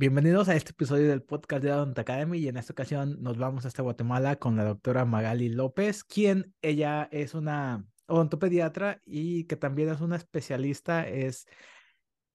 Bienvenidos a este episodio del podcast de Odont Academy y en esta ocasión nos vamos hasta Guatemala con la doctora Magali López, quien ella es una odontopediatra y que también es una especialista, es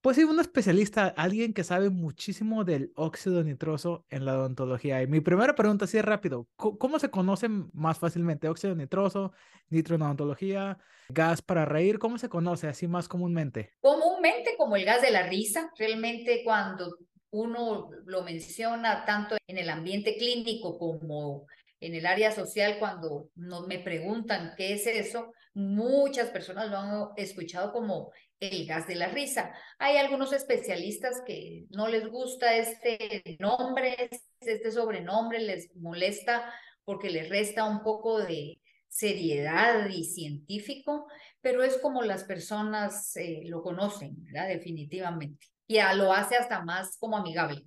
pues sí, una especialista, alguien que sabe muchísimo del óxido nitroso en la odontología. Y mi primera pregunta, así rápido, ¿cómo se conocen más fácilmente óxido nitroso, nitro en odontología, gas para reír? ¿Cómo se conoce así más comúnmente? Comúnmente como el gas de la risa, realmente cuando uno lo menciona tanto en el ambiente clínico como en el área social, cuando no, me preguntan qué es eso, muchas personas lo han escuchado como el gas de la risa. Hay algunos especialistas que no les gusta este nombre, este sobrenombre, les molesta porque les resta un poco de seriedad y científico, pero es como las personas eh, lo conocen, ¿verdad? Definitivamente y lo hace hasta más como amigable.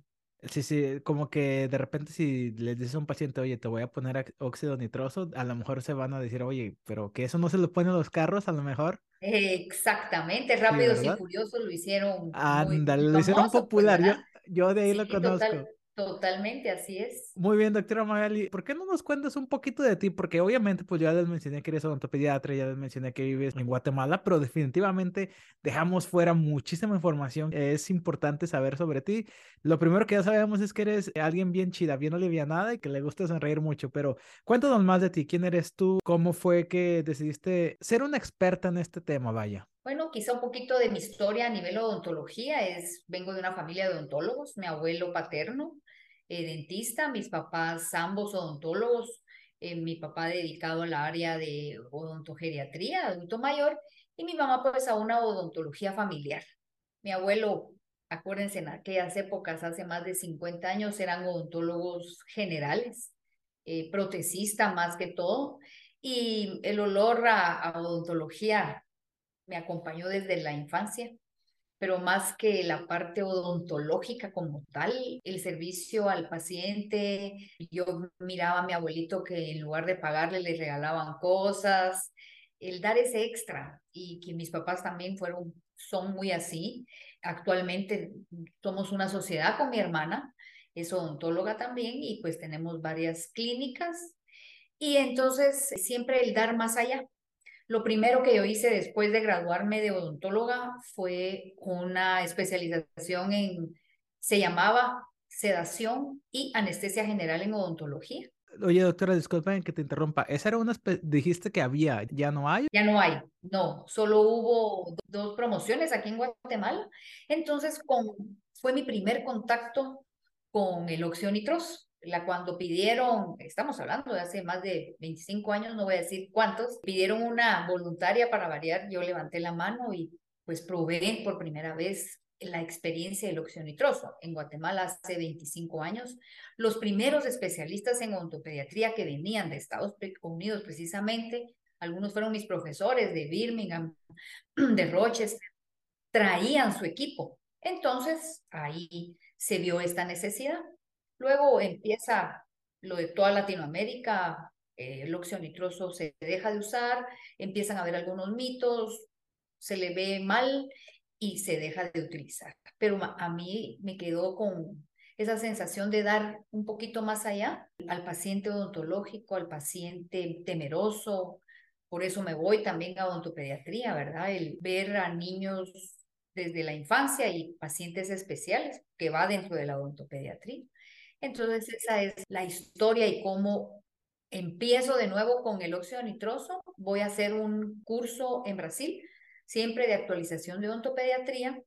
Sí, sí, como que de repente si les dices a un paciente, oye, te voy a poner óxido nitroso, a lo mejor se van a decir, oye, pero que eso no se lo ponen los carros, a lo mejor. Exactamente, Rápidos y Furiosos lo hicieron. Ándale, lo hicieron pues, popular, yo, yo de ahí lo conozco. Totalmente, así es. Muy bien, doctora Magali. ¿Por qué no nos cuentas un poquito de ti? Porque obviamente, pues ya les mencioné que eres odontopediatra, ya les mencioné que vives en Guatemala, pero definitivamente dejamos fuera muchísima información. Es importante saber sobre ti. Lo primero que ya sabemos es que eres alguien bien chida, bien alivianada y que le gusta sonreír mucho, pero cuéntanos más de ti. ¿Quién eres tú? ¿Cómo fue que decidiste ser una experta en este tema, vaya? Bueno, quizá un poquito de mi historia a nivel odontología es, vengo de una familia de odontólogos, mi abuelo paterno eh, dentista, mis papás ambos odontólogos, eh, mi papá dedicado al área de odontogeriatría, adulto mayor, y mi mamá pues a una odontología familiar. Mi abuelo, acuérdense, en aquellas épocas, hace más de 50 años, eran odontólogos generales, eh, más que todo, y el olor a odontología me acompañó desde la infancia pero más que la parte odontológica como tal, el servicio al paciente, yo miraba a mi abuelito que en lugar de pagarle le regalaban cosas, el dar ese extra y que mis papás también fueron, son muy así. Actualmente somos una sociedad con mi hermana, es odontóloga también y pues tenemos varias clínicas. Y entonces siempre el dar más allá, lo primero que yo hice después de graduarme de odontóloga fue una especialización en, se llamaba sedación y anestesia general en odontología. Oye, doctora, disculpen que te interrumpa. Esa era una, dijiste que había, ¿ya no hay? Ya no hay, no, solo hubo dos promociones aquí en Guatemala. Entonces, con, fue mi primer contacto con el oxionitros la cuando pidieron, estamos hablando de hace más de 25 años, no voy a decir cuántos, pidieron una voluntaria para variar, yo levanté la mano y pues probé por primera vez la experiencia del óxido nitroso. En Guatemala hace 25 años, los primeros especialistas en odontopediatría que venían de Estados Unidos precisamente, algunos fueron mis profesores de Birmingham, de Rochester, traían su equipo. Entonces, ahí se vio esta necesidad. Luego empieza lo de toda Latinoamérica, eh, el óxido nitroso se deja de usar, empiezan a haber algunos mitos, se le ve mal y se deja de utilizar. Pero a mí me quedó con esa sensación de dar un poquito más allá al paciente odontológico, al paciente temeroso. Por eso me voy también a odontopediatría, ¿verdad? El ver a niños desde la infancia y pacientes especiales que va dentro de la odontopediatría. Entonces esa es la historia y cómo empiezo de nuevo con el óxido nitroso. Voy a hacer un curso en Brasil, siempre de actualización de odontopediatría.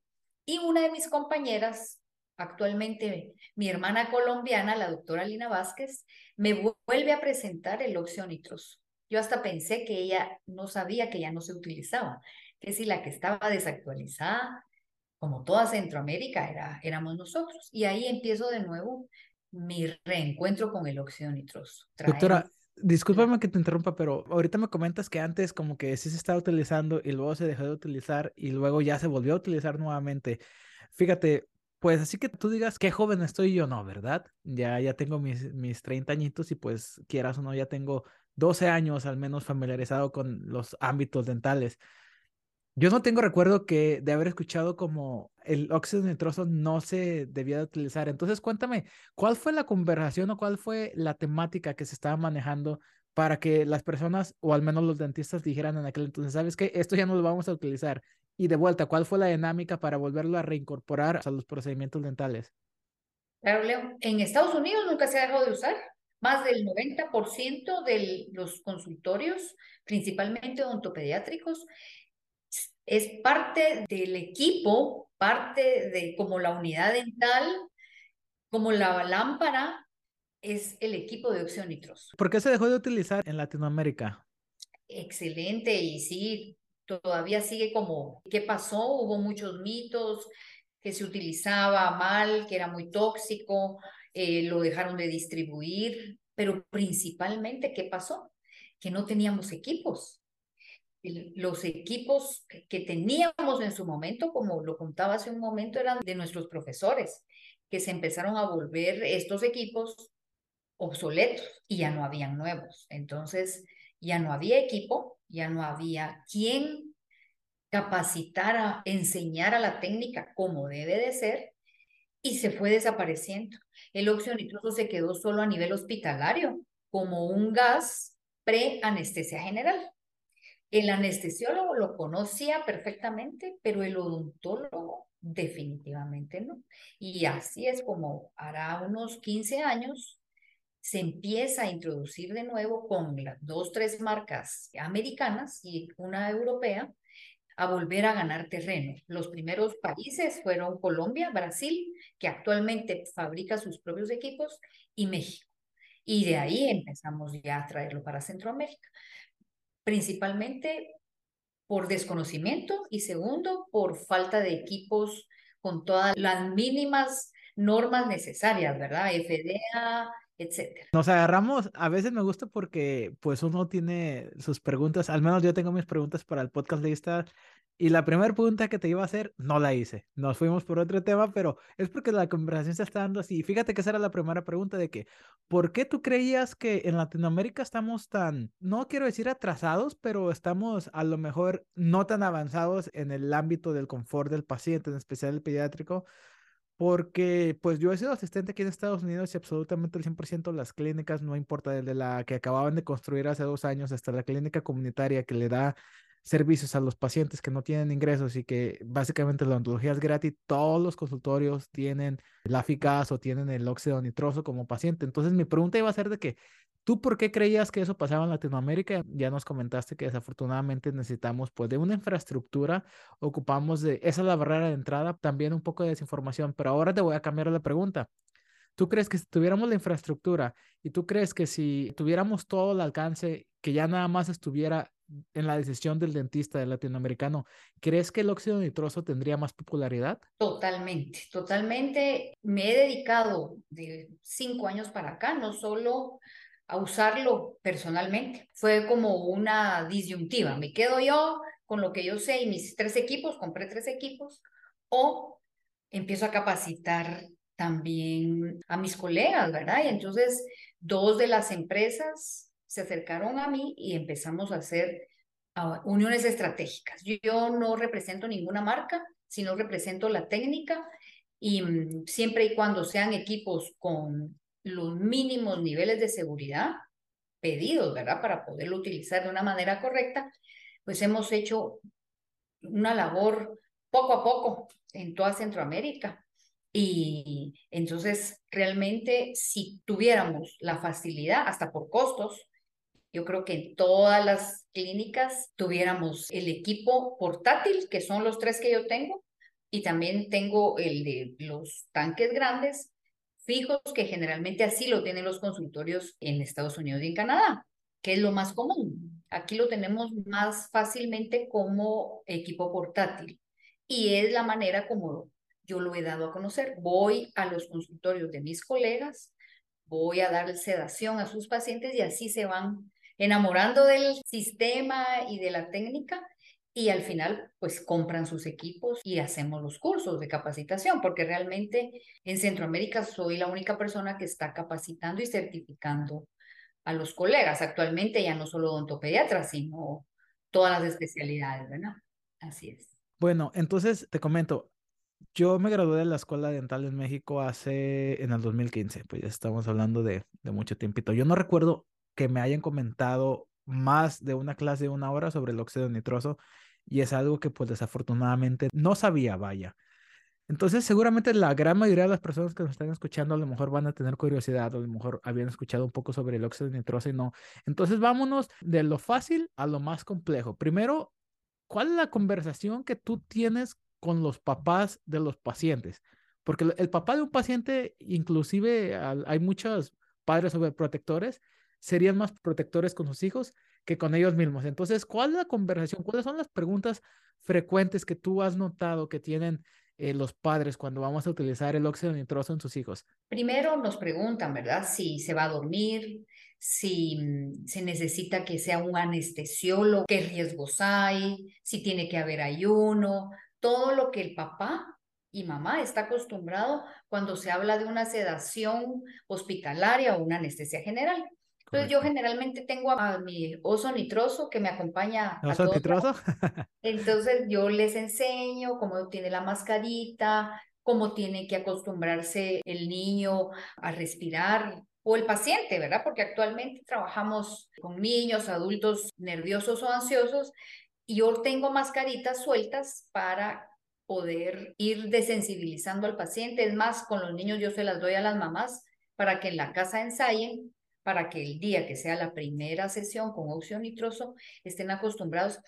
Y una de mis compañeras, actualmente mi hermana colombiana, la doctora Lina Vázquez, me vuelve a presentar el óxido nitroso. Yo hasta pensé que ella no sabía que ya no se utilizaba, que si la que estaba desactualizada, como toda Centroamérica, era, éramos nosotros. Y ahí empiezo de nuevo mi reencuentro con el óxido nitroso. Doctora, discúlpame que te interrumpa, pero ahorita me comentas que antes como que sí se estaba utilizando y luego se dejó de utilizar y luego ya se volvió a utilizar nuevamente. Fíjate, pues así que tú digas qué joven estoy yo, no, ¿verdad? Ya, ya tengo mis, mis 30 añitos y pues quieras o no, ya tengo 12 años al menos familiarizado con los ámbitos dentales. Yo no tengo recuerdo que de haber escuchado como el óxido nitroso no se debía de utilizar. Entonces, cuéntame, ¿cuál fue la conversación o cuál fue la temática que se estaba manejando para que las personas, o al menos los dentistas, dijeran en aquel entonces, ¿sabes qué? Esto ya no lo vamos a utilizar. Y de vuelta, ¿cuál fue la dinámica para volverlo a reincorporar a los procedimientos dentales? Claro, Leo, en Estados Unidos nunca se ha dejado de usar. Más del 90% de los consultorios, principalmente odontopediátricos, es parte del equipo, parte de como la unidad dental, como la lámpara, es el equipo de óxido nitroso. ¿Por qué se dejó de utilizar en Latinoamérica? Excelente, y sí, todavía sigue como, ¿qué pasó? Hubo muchos mitos, que se utilizaba mal, que era muy tóxico, eh, lo dejaron de distribuir, pero principalmente, ¿qué pasó? Que no teníamos equipos los equipos que teníamos en su momento, como lo contaba hace un momento, eran de nuestros profesores, que se empezaron a volver estos equipos obsoletos y ya no habían nuevos. Entonces, ya no había equipo, ya no había quien capacitara, enseñara la técnica como debe de ser y se fue desapareciendo. El óxido nitroso se quedó solo a nivel hospitalario como un gas pre-anestesia general. El anestesiólogo lo conocía perfectamente, pero el odontólogo definitivamente no. Y así es como hará unos 15 años se empieza a introducir de nuevo con las dos, tres marcas americanas y una europea a volver a ganar terreno. Los primeros países fueron Colombia, Brasil, que actualmente fabrica sus propios equipos, y México. Y de ahí empezamos ya a traerlo para Centroamérica principalmente por desconocimiento y segundo, por falta de equipos con todas las mínimas normas necesarias, ¿verdad? FDA, etcétera. Nos agarramos, a veces me gusta porque pues uno tiene sus preguntas, al menos yo tengo mis preguntas para el podcast lista y la primera pregunta que te iba a hacer, no la hice. Nos fuimos por otro tema, pero es porque la conversación se está dando así. Fíjate que esa era la primera pregunta de que, ¿por qué tú creías que en Latinoamérica estamos tan, no quiero decir atrasados, pero estamos a lo mejor no tan avanzados en el ámbito del confort del paciente, en especial el pediátrico? Porque pues yo he sido asistente aquí en Estados Unidos y absolutamente el 100% de las clínicas, no importa desde la que acababan de construir hace dos años hasta la clínica comunitaria que le da servicios a los pacientes que no tienen ingresos y que básicamente la odontología es gratis, todos los consultorios tienen la o tienen el óxido nitroso como paciente. Entonces mi pregunta iba a ser de que, ¿tú por qué creías que eso pasaba en Latinoamérica? Ya nos comentaste que desafortunadamente necesitamos pues de una infraestructura, ocupamos de, esa es la barrera de entrada, también un poco de desinformación, pero ahora te voy a cambiar la pregunta. ¿Tú crees que si tuviéramos la infraestructura y tú crees que si tuviéramos todo el alcance, que ya nada más estuviera en la decisión del dentista del latinoamericano, ¿crees que el óxido nitroso tendría más popularidad? Totalmente, totalmente. Me he dedicado de cinco años para acá, no solo a usarlo personalmente, fue como una disyuntiva. Me quedo yo con lo que yo sé y mis tres equipos, compré tres equipos, o empiezo a capacitar también a mis colegas, ¿verdad? Y entonces dos de las empresas se acercaron a mí y empezamos a hacer ah, uniones estratégicas. Yo, no represento ninguna marca, sino represento la técnica y mm, siempre y cuando sean equipos con los mínimos niveles de seguridad pedidos, ¿verdad? Para poderlo utilizar de una manera correcta, pues hemos hecho una labor poco a poco en toda Centroamérica. Y entonces, realmente, si tuviéramos la facilidad, hasta por costos, yo creo que en todas las clínicas tuviéramos el equipo portátil, que son los tres que yo tengo, y también tengo el de los tanques grandes fijos, que generalmente así lo tienen los consultorios en Estados Unidos y en Canadá, que es lo más común. Aquí lo tenemos más fácilmente como equipo portátil y es la manera como yo lo he dado a conocer. Voy a los consultorios de mis colegas, voy a dar sedación a sus pacientes y así se van enamorando del sistema y de la técnica y al final pues compran sus equipos y hacemos los cursos de capacitación, porque realmente en Centroamérica soy la única persona que está capacitando y certificando a los colegas. Actualmente ya no solo odontopediatras, sino todas las especialidades, ¿verdad? Así es. Bueno, entonces te comento, yo me gradué de la Escuela Dental en México hace, en el 2015, pues ya estamos hablando de, de mucho tiempito. Yo no recuerdo que me hayan comentado más de una clase de una hora sobre el óxido nitroso y es algo que pues desafortunadamente no sabía, vaya. Entonces, seguramente la gran mayoría de las personas que nos están escuchando a lo mejor van a tener curiosidad, a lo mejor habían escuchado un poco sobre el óxido nitroso y no. Entonces, vámonos de lo fácil a lo más complejo. Primero, ¿cuál es la conversación que tú tienes con los papás de los pacientes? Porque el papá de un paciente, inclusive hay muchos padres sobreprotectores, serían más protectores con sus hijos que con ellos mismos. Entonces, ¿cuál es la conversación? ¿Cuáles son las preguntas frecuentes que tú has notado que tienen eh, los padres cuando vamos a utilizar el óxido nitroso en sus hijos? Primero nos preguntan, ¿verdad? Si se va a dormir, si mm, se necesita que sea un anestesiólogo, qué riesgos hay, si tiene que haber ayuno, todo lo que el papá y mamá está acostumbrado cuando se habla de una sedación hospitalaria o una anestesia general. Entonces yo generalmente tengo a, mi oso nitroso que me acompaña. ¿Oso nitroso? Entonces yo les enseño cómo tiene la mascarita, cómo tiene que acostumbrarse el niño a respirar o el paciente, ¿verdad? Porque actualmente trabajamos con niños, adultos nerviosos o ansiosos yo tengo mascaritas sueltas para poder ir desensibilizando al paciente. Es más, con los niños yo se las doy a las mamás para que en la casa ensayen para que el día que sea la primera sesión con óxido nitroso estén acostumbrados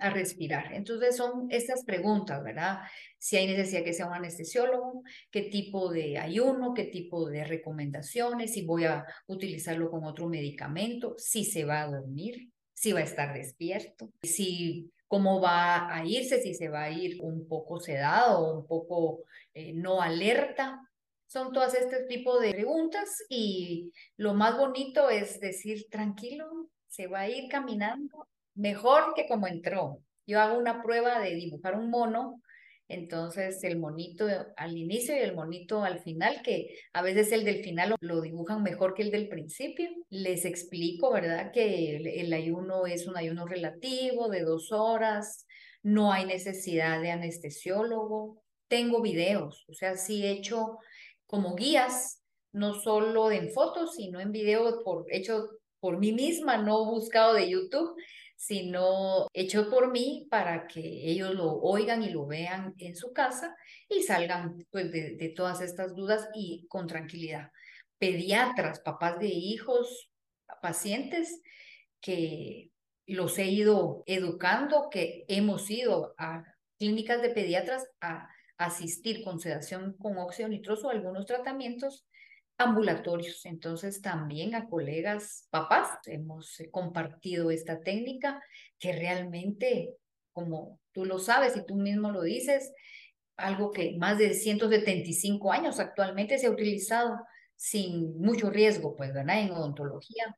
a respirar. Entonces son estas preguntas, ¿verdad? Si hay necesidad que sea un anestesiólogo, qué tipo de ayuno, qué tipo de recomendaciones, si voy a utilizarlo con otro medicamento, si se va a dormir, si va a estar despierto, si cómo va a irse, si se va a ir un poco sedado un poco eh, no alerta, son todas este tipo de preguntas y lo más bonito es decir, tranquilo, se va a ir caminando mejor que como entró. Yo hago una prueba de dibujar un mono, entonces el monito al inicio y el monito al final, que a veces el del final lo, dibujan mejor que el del principio. Les explico, ¿verdad? Que el, ayuno es un ayuno relativo de dos horas, no hay necesidad de anestesiólogo. Tengo videos, o sea, sí he hecho como guías, no solo en fotos, sino en video por, hecho por mí misma, no buscado de YouTube, sino hecho por mí para que ellos lo oigan y lo vean en su casa y salgan pues, de, de todas estas dudas y con tranquilidad. Pediatras, papás de hijos, pacientes que los he ido educando, que hemos ido a clínicas de pediatras a asistir con sedación con óxido nitroso a algunos tratamientos ambulatorios. Entonces también a colegas papás hemos eh, compartido esta técnica que realmente, como tú lo sabes y tú mismo lo dices, algo que más de 175 años actualmente se ha utilizado sin mucho riesgo, pues, ¿verdad? En odontología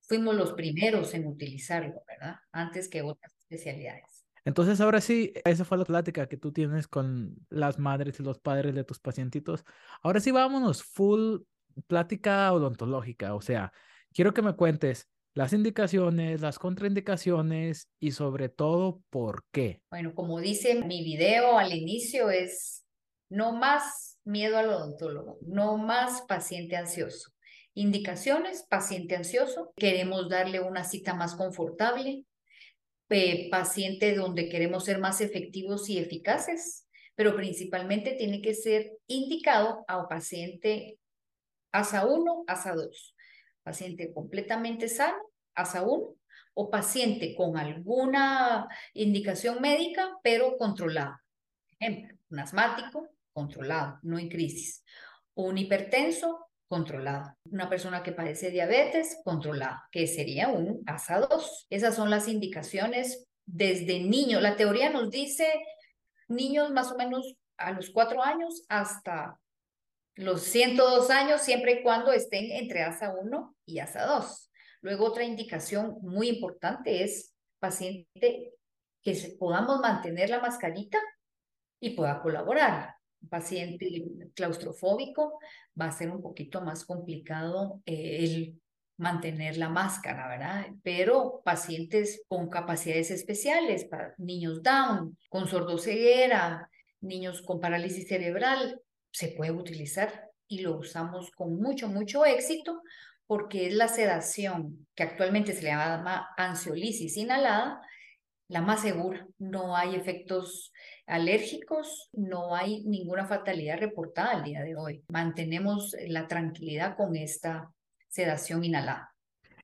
fuimos los primeros en utilizarlo, ¿verdad? Antes que otras especialidades. Entonces, ahora sí, esa fue la plática que tú tienes con las madres y los padres de tus pacientitos. Ahora sí, vámonos, full plática odontológica. O sea, quiero que me cuentes las indicaciones, las contraindicaciones y sobre todo por qué. Bueno, como dice mi video al inicio, es no más miedo al odontólogo, no más paciente ansioso. Indicaciones, paciente ansioso, queremos darle una cita más confortable, paciente donde queremos ser más efectivos y eficaces, pero principalmente tiene que ser indicado a un paciente ASA 1, ASA 2, paciente completamente sano, ASA 1, o paciente con alguna indicación médica, pero controlado. Ejemplo, un asmático, controlado, no en crisis. Un hipertenso, controlado. Una persona que padece diabetes, controlado, que sería un ASA2. Esas son las indicaciones desde niño. La teoría nos dice niños más o menos a los cuatro años hasta los 102 años, siempre y cuando estén entre ASA1 y ASA2. Luego otra indicación muy importante es paciente que podamos mantener la mascarita y pueda colaborar paciente claustrofóbico va a ser un poquito más complicado eh, el mantener la máscara, ¿verdad? Pero pacientes con capacidades especiales, niños down, con sordoceguera, niños con parálisis cerebral, se puede utilizar y lo usamos con mucho, mucho éxito porque es la sedación que actualmente se le llama ansiolisis inhalada, la más segura. No hay efectos alérgicos, no hay ninguna fatalidad reportada al día de hoy. Mantenemos la tranquilidad con esta sedación inhalada.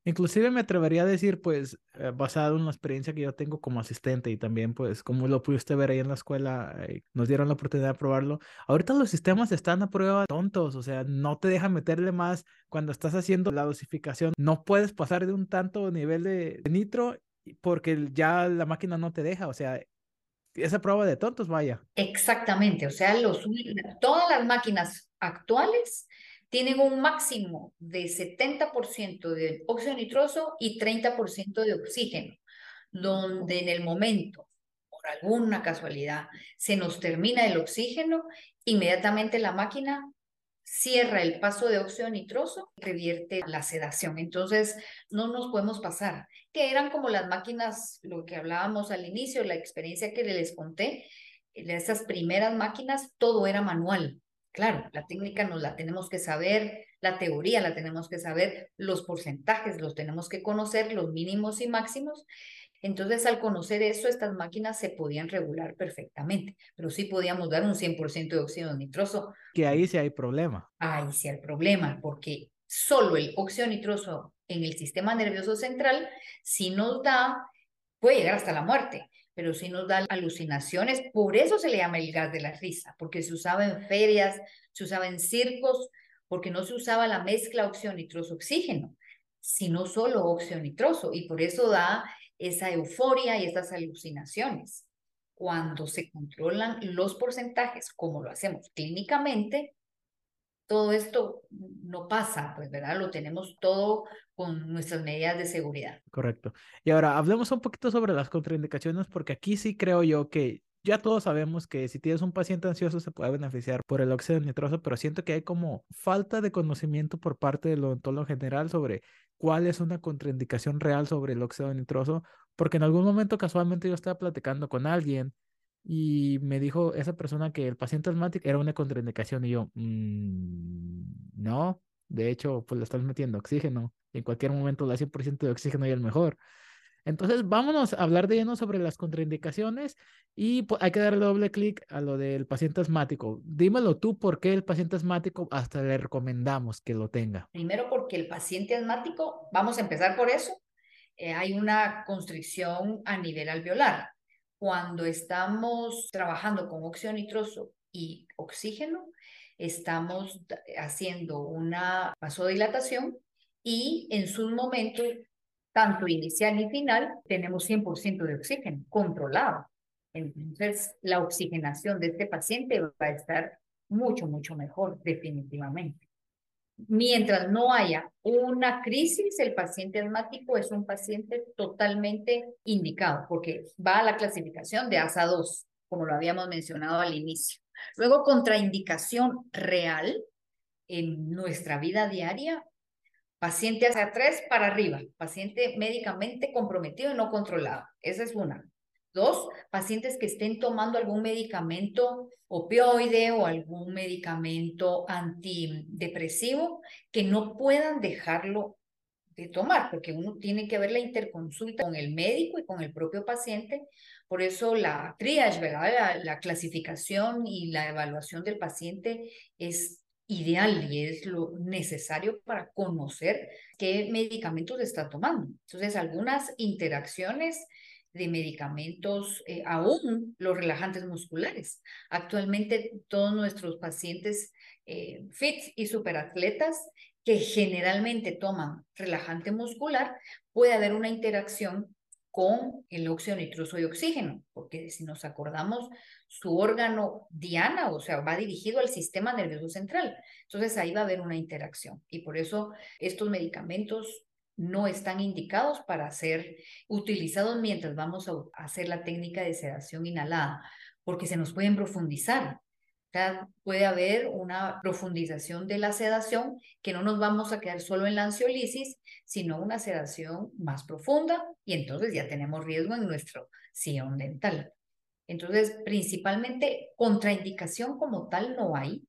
Inclusive me atrevería a decir, pues, eh, basado en la experiencia que yo tengo como asistente y también, pues, como lo pudiste ver ahí en la escuela, eh, nos dieron la oportunidad de probarlo. Ahorita los sistemas están a prueba tontos, o sea, no te dejan meterle más cuando estás haciendo la dosificación. No puedes pasar de un tanto nivel de, nitro porque ya la máquina no te deja, o sea, esa prueba de tontos, vaya. Exactamente, o sea, los, todas las máquinas actuales tienen un máximo de 70% de óxido nitroso y 30% de oxígeno, donde en el momento, por alguna casualidad, se nos termina el oxígeno, inmediatamente la máquina cierra el paso de óxido nitroso y revierte la sedación. Entonces, no nos podemos pasar, que eran como las máquinas, lo que hablábamos al inicio, la experiencia que les conté, esas primeras máquinas, todo era manual. Claro, la técnica nos la tenemos que saber, la teoría la tenemos que saber, los porcentajes los tenemos que conocer, los mínimos y máximos. Entonces, al conocer eso, estas máquinas se podían regular perfectamente, pero sí podíamos dar un 100% de óxido nitroso. Que ahí sí hay problema. Ahí sí hay problema, porque solo el óxido nitroso en el sistema nervioso central, si nos da, puede llegar hasta la muerte pero sí nos da alucinaciones. Por eso se le llama el gas de la risa, porque se usaba en ferias, se usaba en circos, porque no se usaba la mezcla óxido nitroso oxígeno, sino solo óxido nitroso, y por eso da esa euforia y estas alucinaciones. Cuando se controlan los porcentajes, como lo hacemos clínicamente, todo esto no pasa, pues, ¿verdad? Lo tenemos todo con nuestras medidas de seguridad. Correcto. Y ahora hablemos un poquito sobre las contraindicaciones, porque aquí sí creo yo que ya todos sabemos que si tienes un paciente ansioso se puede beneficiar por el óxido nitroso, pero siento que hay como falta de conocimiento por parte del odontólogo general sobre cuál es una contraindicación real sobre el óxido nitroso, porque en algún momento casualmente yo estaba platicando con alguien y me dijo esa persona que el paciente asmático era una contraindicación y yo, mm, no, de hecho, pues le estás metiendo oxígeno. En cualquier momento la 100% de oxígeno y el mejor. Entonces, vámonos a hablar de lleno sobre las contraindicaciones y pues, hay que darle doble clic a lo del paciente asmático. Dímelo tú, ¿por qué el paciente asmático hasta le recomendamos que lo tenga? Primero, porque el paciente asmático, vamos a empezar por eso, eh, hay una constricción a nivel alveolar. Cuando estamos trabajando con óxido nitroso y oxígeno, estamos haciendo una vasodilatación y en sus momentos, tanto inicial y final, tenemos 100% de oxígeno controlado. Entonces, la oxigenación de este paciente va a estar mucho, mucho mejor, definitivamente. Mientras no haya una crisis, el paciente asmático es un paciente totalmente indicado porque va a la clasificación de ASA 2, como lo habíamos mencionado al inicio. Luego, contraindicación real en nuestra vida diaria, paciente hacia 3 para arriba, paciente médicamente comprometido y no controlado. Esa es una. Dos, pacientes que estén tomando algún medicamento opioide o algún medicamento antidepresivo que no puedan dejarlo de tomar, porque uno tiene que ver la interconsulta con el médico y con el propio paciente. Por eso la triage, ¿verdad? La, clasificación y la evaluación del paciente es ideal y es lo necesario para conocer qué medicamentos está tomando. Entonces, algunas interacciones de medicamentos, eh, aún los relajantes musculares. Actualmente todos nuestros pacientes eh, fit y superatletas que generalmente toman relajante muscular, puede haber una interacción con el óxido nitroso y oxígeno, porque si nos acordamos, su órgano diana, o sea, va dirigido al sistema nervioso central. Entonces ahí va a haber una interacción y por eso estos medicamentos no están indicados para ser utilizados mientras vamos a hacer la técnica de sedación inhalada, porque se nos pueden profundizar. Sea, puede haber una profundización de la sedación, que no nos vamos a quedar solo en la ansiolisis, sino una sedación más profunda y entonces ya tenemos riesgo en nuestro sillón dental. Entonces, principalmente contraindicación como tal no hay,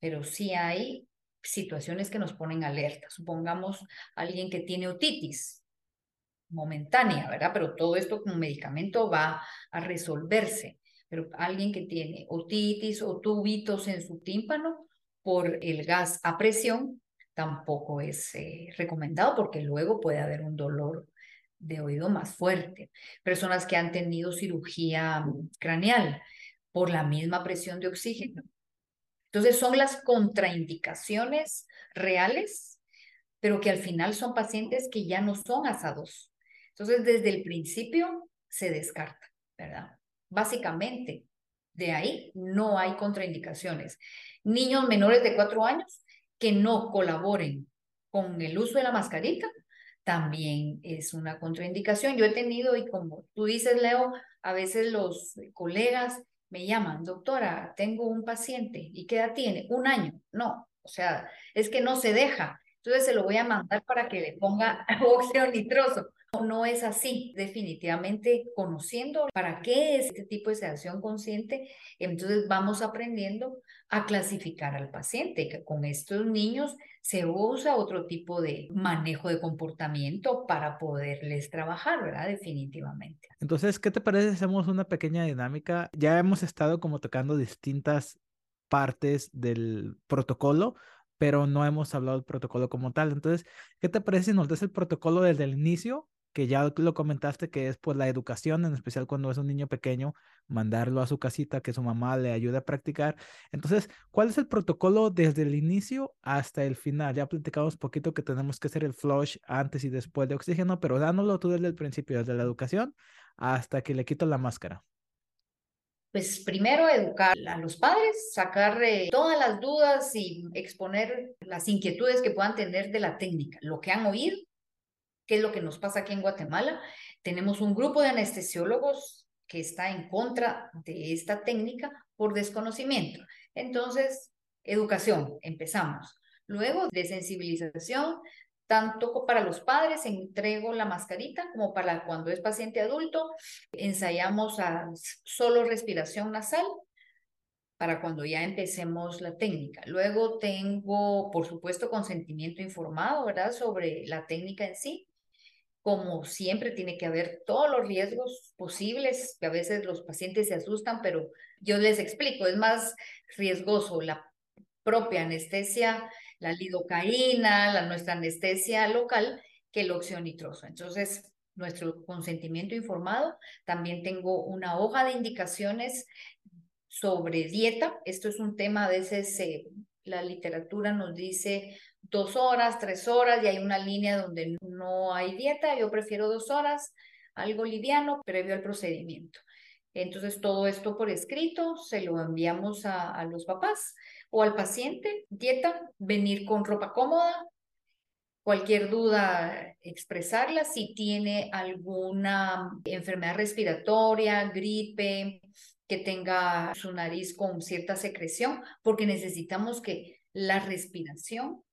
pero sí hay situaciones que nos ponen alerta. Supongamos alguien que tiene otitis momentánea, ¿verdad? Pero todo esto con medicamento va a resolverse. Pero alguien que tiene otitis o tubitos en su tímpano por el gas a presión tampoco es eh, recomendado porque luego puede haber un dolor de oído más fuerte. Personas que han tenido cirugía craneal por la misma presión de oxígeno entonces son las contraindicaciones reales, pero que al final son pacientes que ya no son asados. Entonces desde el principio se descarta, ¿verdad? Básicamente, de ahí no hay contraindicaciones. Niños menores de cuatro años que no colaboren con el uso de la mascarita también es una contraindicación. Yo he tenido, y como tú dices, Leo, a veces los colegas me llaman, doctora, tengo un paciente, ¿y qué edad tiene? Un año. No, o sea, es que no se deja. Entonces se lo voy a mandar para que le ponga óxido nitroso. No, es así, definitivamente conociendo para qué es este tipo de sedación consciente, entonces vamos aprendiendo a clasificar al paciente, que con estos niños se usa otro tipo de manejo de comportamiento para poderles trabajar, ¿verdad? Definitivamente. Entonces, ¿qué te parece hacemos una pequeña dinámica? Ya hemos estado como tocando distintas partes del protocolo, pero no hemos hablado del protocolo como tal. Entonces, ¿qué te parece si nos das el protocolo desde el inicio que ya lo comentaste, que es pues la educación, en especial cuando es un niño pequeño, mandarlo a su casita, que su mamá le ayude a practicar. Entonces, ¿cuál es el protocolo desde el inicio hasta el final? Ya platicamos poquito que tenemos que hacer el flush antes y después de oxígeno, pero dándolo tú desde el principio, desde la educación hasta que le quito la máscara. Pues primero educar a los padres, sacar todas las dudas y exponer las inquietudes que puedan tener de la técnica, lo que han oído ¿Qué es lo que nos pasa aquí en Guatemala? Tenemos un grupo de anestesiólogos que está en contra de esta técnica por desconocimiento. Entonces, educación, empezamos. Luego, de sensibilización, tanto para los padres, entrego la mascarita, como para cuando es paciente adulto, ensayamos a solo respiración nasal para cuando ya empecemos la técnica. Luego tengo, por supuesto, consentimiento informado, ¿verdad? Sobre la técnica en sí como siempre tiene que haber todos los riesgos posibles, que a veces los pacientes se asustan, pero yo les explico, es más riesgoso la propia anestesia, la lidocaína, la, nuestra anestesia local, que el óxido nitroso. Entonces, nuestro consentimiento informado, también tengo una hoja de indicaciones sobre dieta. Esto es un tema, a veces eh, la literatura nos dice dos horas, tres horas y hay una línea donde no hay dieta. Yo prefiero dos horas, algo liviano previo al procedimiento. Entonces, todo esto por escrito se lo enviamos a, a, los papás o al paciente. Dieta, venir con ropa cómoda. Cualquier duda, expresarla. Si tiene alguna enfermedad respiratoria, gripe, que tenga su nariz con cierta secreción, porque necesitamos que la respiración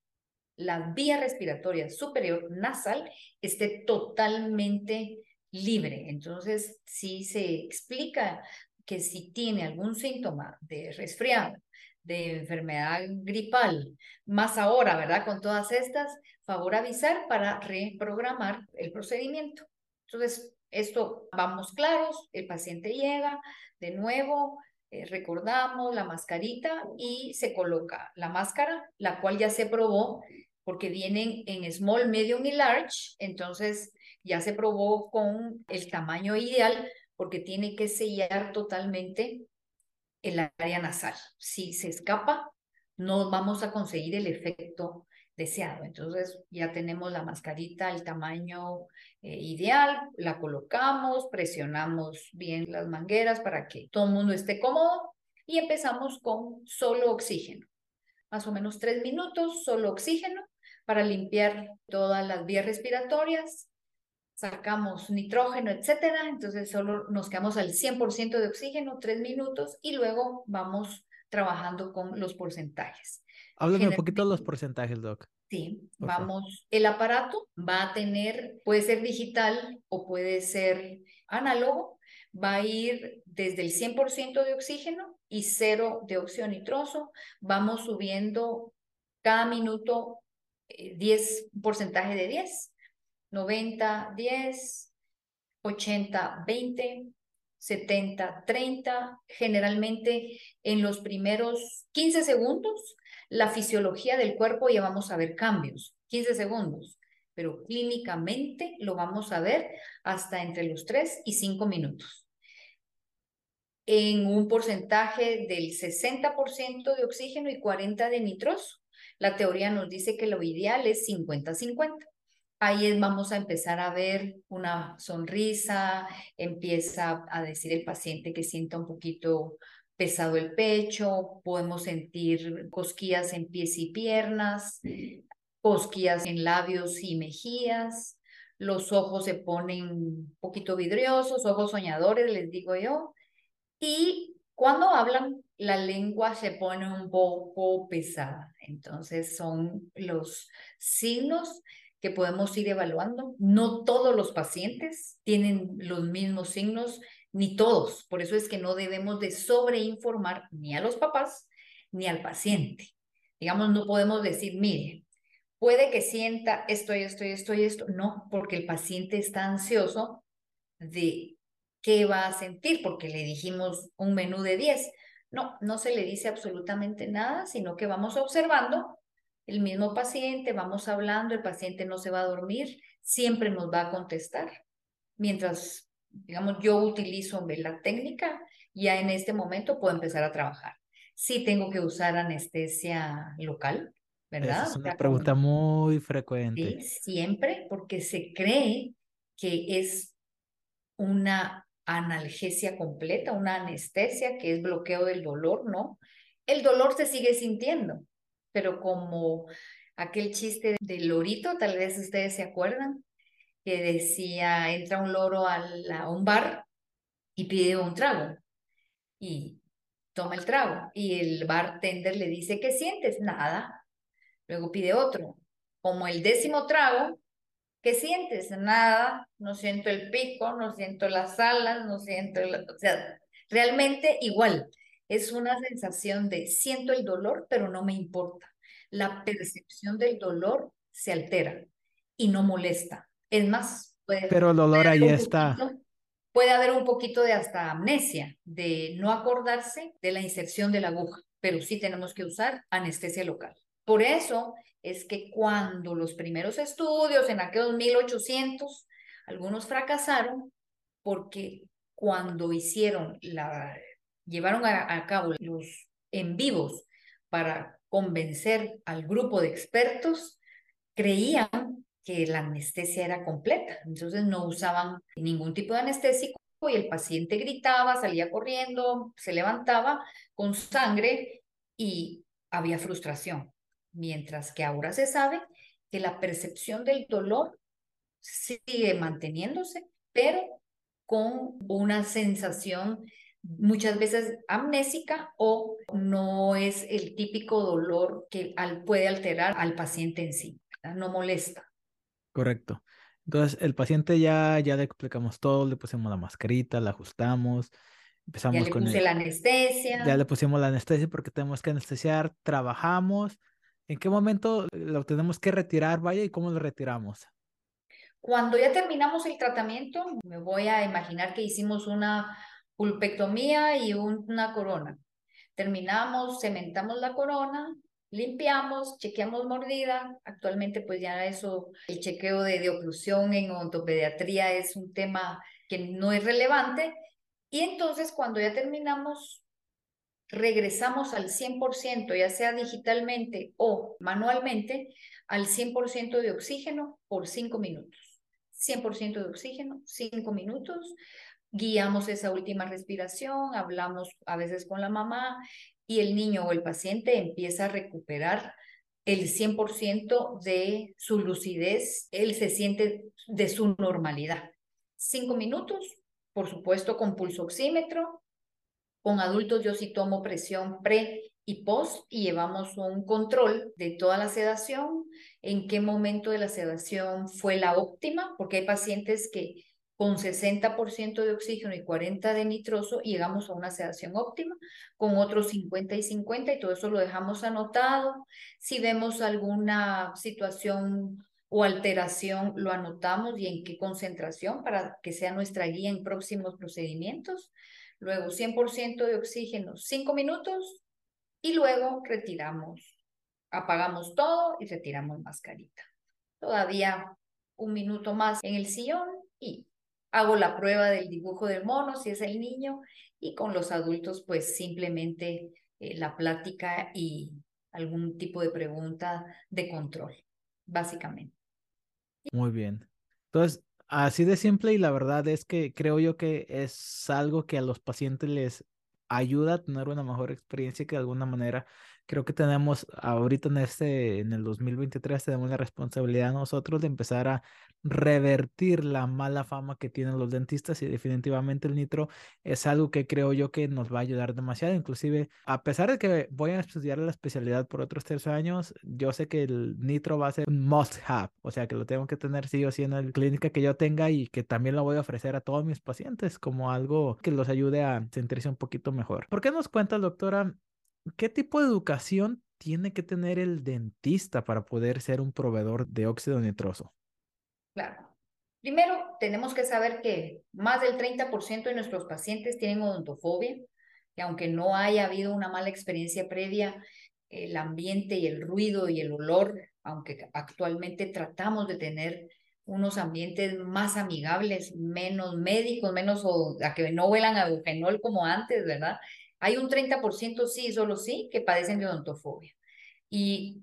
la vía respiratoria superior nasal esté totalmente libre. Entonces, si se explica que si tiene algún síntoma de resfriado, de enfermedad gripal, más ahora, ¿verdad? Con todas estas, favor avisar para reprogramar el procedimiento. Entonces, esto vamos claros, el paciente llega, de nuevo, eh, recordamos la mascarita y se coloca la máscara, la cual ya se probó porque vienen en small, medium y large, entonces ya se probó con el tamaño ideal porque tiene que sellar totalmente el área nasal. Si se escapa, no vamos a conseguir el efecto deseado. Entonces ya tenemos la mascarita, el tamaño eh, ideal, la colocamos, presionamos bien las mangueras para que todo el mundo esté cómodo y empezamos con solo oxígeno. Más o menos tres minutos, solo oxígeno para limpiar todas las vías respiratorias, sacamos nitrógeno, etcétera, entonces solo nos quedamos al 100% de oxígeno, tres minutos, y luego vamos trabajando con los porcentajes. Háblame un poquito de los porcentajes, Doc. Sí, vamos. El aparato va a tener, puede ser digital o puede ser análogo, va a ir desde el 100% de oxígeno y cero de óxido nitroso. Vamos subiendo cada minuto 10, eh, porcentaje de 10, 90, 10, 80, 20, 70, 30. Generalmente en los primeros 15 segundos, la fisiología del cuerpo ya vamos a ver cambios. 15 segundos pero clínicamente lo vamos a ver hasta entre los 3 y 5 minutos. En un porcentaje del 60% de oxígeno y 40% de nitroso. La teoría nos dice que lo ideal es 50-50. Ahí vamos a empezar a ver una sonrisa, empieza a decir el paciente que sienta un poquito pesado el pecho, podemos sentir cosquillas en pies y piernas, cosquillas en labios y mejillas, los ojos se ponen un poquito vidriosos, ojos soñadores, les digo yo, y cuando hablan, la lengua se pone un poco pesada. Entonces son los signos que podemos ir evaluando. No todos los pacientes tienen los mismos signos, ni todos. Por eso es que no debemos de sobreinformar ni a los papás ni al paciente. Digamos, no podemos decir, mire, puede que sienta esto y esto y esto y esto. No, porque el paciente está ansioso de qué va a sentir, porque le dijimos un menú de 10. No, no se le dice absolutamente nada, sino que vamos observando el mismo paciente, vamos hablando, el paciente no se va a dormir, siempre nos va a contestar. Mientras, digamos, yo utilizo la técnica, ya en este momento puedo empezar a trabajar. Sí tengo que usar anestesia local, ¿verdad? es una pregunta muy frecuente. Sí, siempre, porque se cree que es una analgesia completa, una anestesia que es bloqueo del dolor, ¿no? El dolor se sigue sintiendo, pero como aquel chiste del lorito, tal vez ustedes se acuerdan, que decía, entra un loro a, a un bar y pide un trago y toma el trago y el bartender le dice, ¿qué sientes? Nada. Luego pide otro. Como el décimo trago, ¿qué sientes? Nada, no siento el pico, no siento las alas, no siento, o sea, realmente igual. Es una sensación de siento el dolor, pero no me importa. La percepción del dolor se altera y no molesta. Es más, puede, pero el dolor ahí está. puede haber un poquito de hasta amnesia, de no acordarse de la inserción de la aguja, pero sí tenemos que usar anestesia local. Por eso es que cuando los primeros estudios en aquellos 1800, algunos fracasaron porque cuando hicieron la, llevaron a, cabo los en vivos para convencer al grupo de expertos, creían que la anestesia era completa. Entonces no usaban ningún tipo de anestésico y el paciente gritaba, salía corriendo, se levantaba con sangre y había frustración mientras que ahora se sabe que la percepción del dolor sigue manteniéndose, pero con una sensación muchas veces amnésica o no es el típico dolor que puede alterar al paciente en sí, no molesta. Correcto. Entonces, el paciente ya, ya le explicamos todo, le pusimos la mascarita, la ajustamos, empezamos ya le con puse la anestesia. Ya le pusimos la anestesia porque tenemos que anestesiar, trabajamos, ¿En qué momento lo tenemos que retirar, vaya, y cómo lo retiramos? Cuando ya terminamos el tratamiento, me voy a imaginar que hicimos una pulpectomía y una corona. Terminamos, cementamos la corona, limpiamos, chequeamos mordida. Actualmente, pues ya eso, el chequeo de, de oclusión en odontopediatría es un tema que no es relevante. Y entonces, cuando ya terminamos, regresamos al 100%, ya sea digitalmente o manualmente, al 100% de oxígeno por 5 minutos. 100% de oxígeno, 5 minutos. Guiamos esa última respiración, hablamos a veces con la mamá y el niño o el paciente empieza a recuperar el 100% de su lucidez, él se siente de su normalidad. Cinco minutos, por supuesto, con pulso oxímetro, Con adultos yo sí tomo presión pre y post y llevamos un control de toda la sedación, en qué momento de la sedación fue la óptima, porque hay pacientes que con 60% de oxígeno y 40% de nitroso llegamos a una sedación óptima, con otros 50 y 50 y todo eso lo dejamos anotado. Si vemos alguna situación o alteración, lo anotamos y en qué concentración para que sea nuestra guía en próximos procedimientos. Luego 100% de oxígeno, 5 minutos y luego retiramos, apagamos todo y retiramos mascarita. Todavía un minuto más en el sillón y hago la prueba del dibujo del mono, si es el niño, y con los adultos, pues simplemente eh, la plática y algún tipo de pregunta de control, básicamente. Muy bien. Entonces, así de simple y la verdad es que creo yo que es algo que a los pacientes les ayuda a tener una mejor experiencia que de alguna manera creo que tenemos ahorita en este, en el 2023, tenemos la responsabilidad nosotros de empezar a revertir la mala fama que tienen los dentistas y definitivamente el nitro es algo que creo yo que nos va a ayudar demasiado. Inclusive, a pesar de que voy a estudiar la especialidad por otros tres años, yo sé que el nitro va a ser un must have, o sea que lo tengo que tener sí o sí en la clínica que yo tenga y que también lo voy a ofrecer a todos mis pacientes como algo que los ayude a sentirse un poquito mejor. ¿Por qué nos cuenta, doctora, ¿qué tipo de educación tiene que tener el dentista para poder ser un proveedor de óxido nitroso? Claro. Primero, tenemos que saber que más del 30% de nuestros pacientes tienen odontofobia, que aunque no haya habido una mala experiencia previa, el ambiente y el ruido y el olor, aunque actualmente tratamos de tener unos ambientes más amigables, menos médicos, menos a que no huelan a eugenol como antes, ¿verdad? Hay un 30% sí, solo sí, que padecen de odontofobia. Y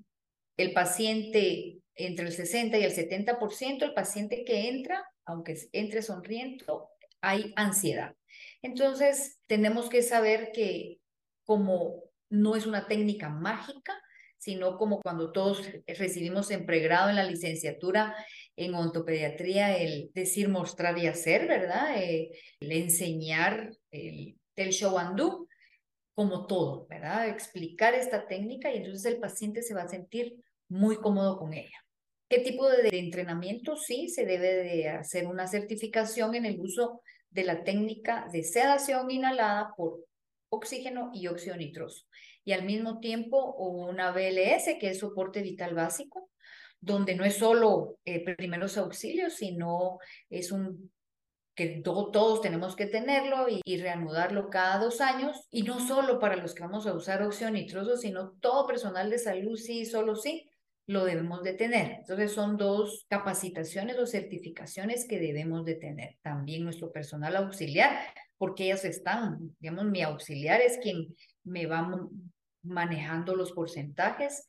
el paciente, entre el 60 y el 70%, el paciente que entra, aunque entre sonriendo, hay ansiedad. Entonces, tenemos que saber que como no es una técnica mágica, sino como cuando todos recibimos en pregrado en la licenciatura en ontopediatría el decir, mostrar y hacer, ¿verdad? Eh, el enseñar, el, el show and do como todo, ¿verdad? Explicar esta técnica y entonces el paciente se va a sentir muy cómodo con ella. ¿Qué tipo de, entrenamiento? Sí, se debe de hacer una certificación en el uso de la técnica de sedación inhalada por oxígeno y óxido nitroso. Y al mismo tiempo una BLS, que es soporte vital básico, donde no es solo eh, primeros auxilios, sino es un que todos tenemos que tenerlo y, reanudarlo cada dos años, y no solo para los que vamos a usar óxido nitroso, sino todo personal de salud, sí, solo sí, lo debemos de tener. Entonces son dos capacitaciones o certificaciones que debemos de tener. También nuestro personal auxiliar, porque ellos están, digamos, mi auxiliar es quien me va manejando los porcentajes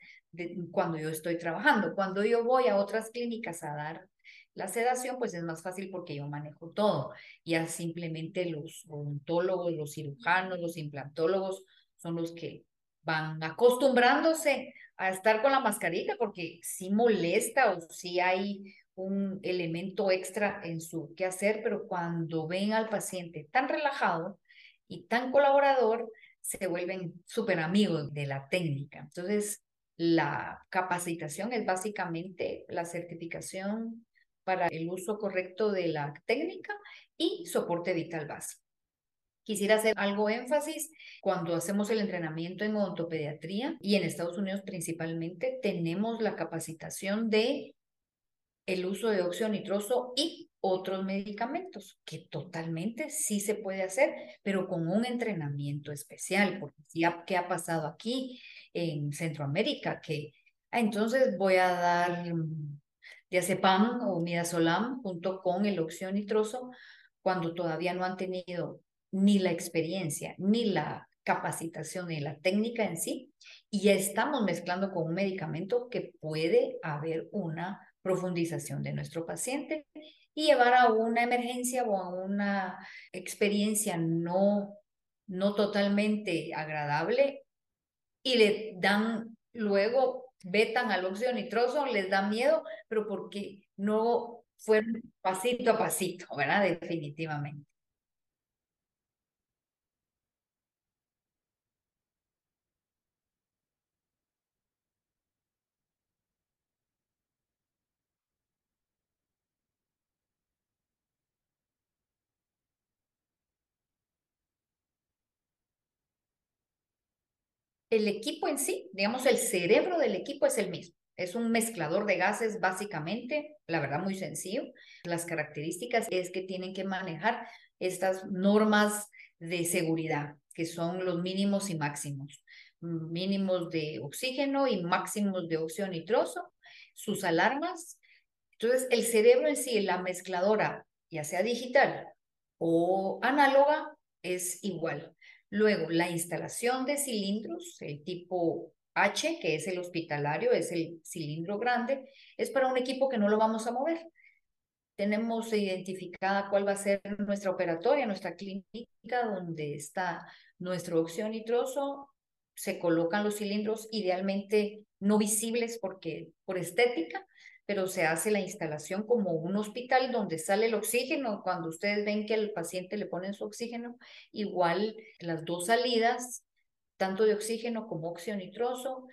cuando yo estoy trabajando. Cuando yo voy a otras clínicas a dar la sedación, pues es más fácil porque yo manejo todo. Ya simplemente los odontólogos, los cirujanos, los implantólogos son los que van acostumbrándose a estar con la mascarita porque si molesta o si hay un elemento extra en su quehacer, pero cuando ven al paciente tan relajado y tan colaborador, se vuelven súper amigos de la técnica. Entonces, la capacitación es básicamente la certificación para el uso correcto de la técnica y soporte vital básico. Quisiera hacer algo énfasis cuando hacemos el entrenamiento en odontopediatría y en Estados Unidos principalmente tenemos la capacitación de el uso de óxido nitroso y otros medicamentos, que totalmente sí se puede hacer, pero con un entrenamiento especial, porque sí, ¿qué ha pasado aquí en Centroamérica? Que ah, entonces voy a dar diazepam o midazolam junto con el óxido nitroso cuando todavía no han tenido ni la experiencia ni la capacitación ni la técnica en sí y ya estamos mezclando con un medicamento que puede haber una profundización de nuestro paciente y llevar a una emergencia o a una experiencia no no totalmente agradable y le dan luego vetan al óxido nitroso, les da miedo, pero porque no fueron pasito a pasito, ¿verdad? Definitivamente. El equipo en sí, digamos, el cerebro del equipo es el mismo. Es un mezclador de gases básicamente, la verdad muy sencillo. Las características es que tienen que manejar estas normas de seguridad, que son los mínimos y máximos. Mínimos de oxígeno y máximos de óxido nitroso, sus alarmas. Entonces, el cerebro en sí, la mezcladora, ya sea digital o análoga, es igual. Luego, la instalación de cilindros, el tipo H, que es el hospitalario, es el cilindro grande, es para un equipo que no lo vamos a mover. Tenemos identificada cuál va a ser nuestra operatoria, nuestra clínica, donde está nuestro óxido nitroso. Se colocan los cilindros idealmente no visibles porque por estética, pero se hace la instalación como un hospital donde sale el oxígeno. Cuando ustedes ven que al paciente le ponen su oxígeno, igual las dos salidas tanto de oxígeno como óxido nitroso.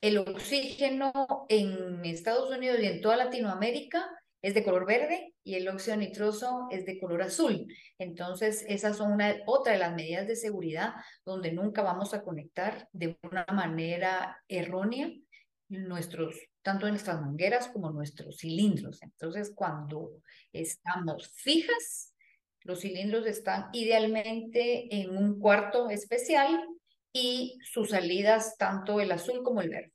El oxígeno en Estados Unidos y en toda Latinoamérica es de color verde y el óxido nitroso es de color azul. Entonces, esas son una, otra de las medidas de seguridad donde nunca vamos a conectar de una manera errónea nuestros, tanto nuestras mangueras como nuestros cilindros. Entonces, cuando estamos fijas, los cilindros están idealmente en un cuarto especial y sus salidas, tanto el azul como el verde,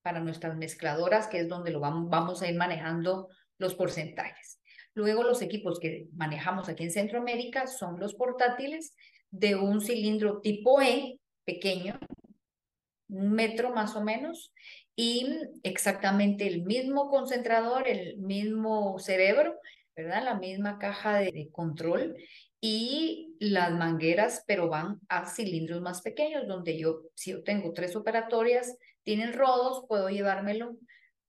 para nuestras mezcladoras, que es donde lo vamos a ir manejando los porcentajes. Luego los equipos que manejamos aquí en Centroamérica son los portátiles de un cilindro tipo E, pequeño, un metro más o menos, y exactamente el mismo concentrador, el mismo cerebro, ¿verdad? La misma caja de control y las mangueras, pero van a cilindros más pequeños, donde yo, si yo tengo tres operatorias, tienen rodos, puedo llevármelo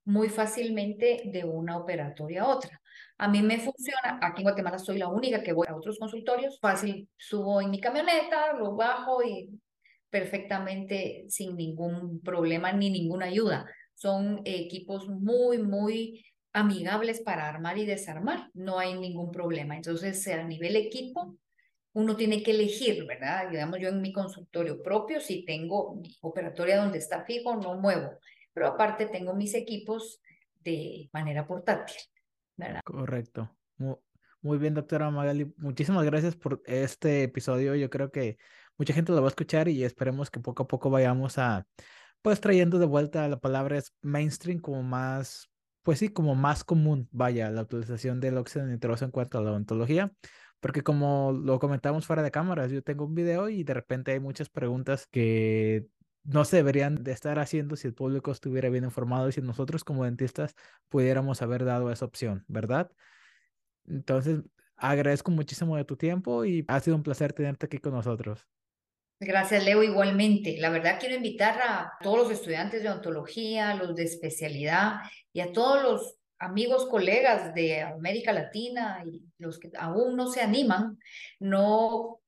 muy fácilmente de una operatoria a otra. A mí me funciona, aquí en Guatemala soy la única que voy a otros consultorios, fácil, subo en mi camioneta, lo bajo y perfectamente sin ningún problema ni ninguna ayuda. Son equipos muy, muy amigables para armar y desarmar, no hay ningún problema. Entonces, a nivel equipo, uno tiene que elegir, ¿verdad? Digamos, yo en mi consultorio propio, si tengo mi operatoria donde está fijo, no muevo, pero aparte tengo mis equipos de manera portátil. Correcto. Muy, bien, doctora Magali. Muchísimas gracias por este episodio. Yo creo que mucha gente lo va a escuchar y esperemos que poco a poco vayamos a, pues, trayendo de vuelta la palabra mainstream como más pues sí, como más común, vaya, la utilización del óxido nitroso en cuanto a la odontología, porque como lo comentamos fuera de cámaras, yo tengo un video y de repente hay muchas preguntas que no se deberían de estar haciendo si el público estuviera bien informado y si nosotros como dentistas pudiéramos haber dado esa opción, ¿verdad? Entonces, agradezco muchísimo de tu tiempo y ha sido un placer tenerte aquí con nosotros. Gracias, Leo, igualmente. La verdad quiero invitar a todos los estudiantes de odontología, los de especialidad y a todos los amigos, colegas de América Latina y los que aún no se animan, no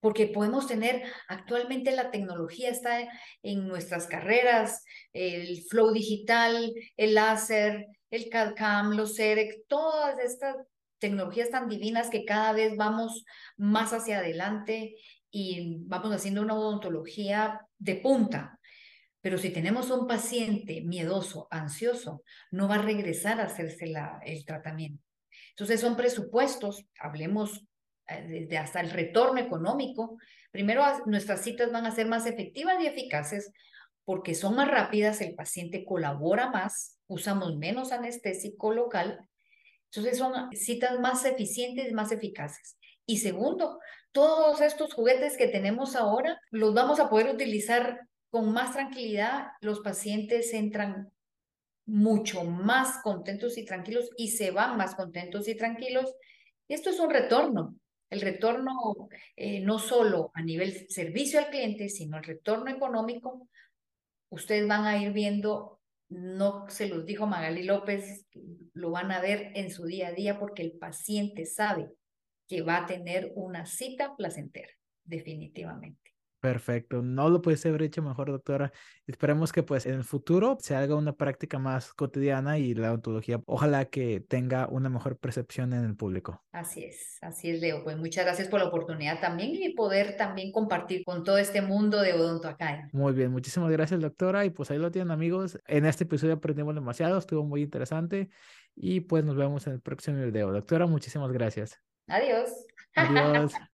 porque podemos tener actualmente la tecnología está en nuestras carreras, el flow digital, el láser, el CAD-CAM, los CEREC, todas estas tecnologías tan divinas que cada vez vamos más hacia adelante y vamos haciendo una odontología de punta. Pero si tenemos un paciente miedoso, ansioso, no va a regresar a hacerse la, el tratamiento. Entonces son presupuestos, hablemos eh, de hasta el retorno económico. Primero, nuestras citas van a ser más efectivas y eficaces porque son más rápidas, el paciente colabora más, usamos menos anestésico local. Entonces son citas más eficientes y más eficaces. Y segundo, todos estos juguetes que tenemos ahora los vamos a poder utilizar con más tranquilidad. Los pacientes entran mucho más contentos y tranquilos y se van más contentos y tranquilos. Esto es un retorno. El retorno eh, no solo a nivel servicio al cliente, sino el retorno económico. Ustedes van a ir viendo, no se los dijo Magali López, lo van a ver en su día a día porque el paciente sabe que va a tener una cita placentera, definitivamente. Perfecto, no lo puede haber hecho mejor, doctora. Esperemos que pues en el futuro se haga una práctica más cotidiana y la odontología ojalá que tenga una mejor percepción en el público. Así es, así es, Leo. Pues muchas gracias por la oportunidad también y poder también compartir con todo este mundo de Odonto. Muy bien, muchísimas gracias, doctora. Y pues ahí lo tienen, amigos. En este episodio aprendimos demasiado, estuvo muy interesante y pues nos vemos en el próximo video. Doctora, muchísimas gracias. Adiós. Adiós.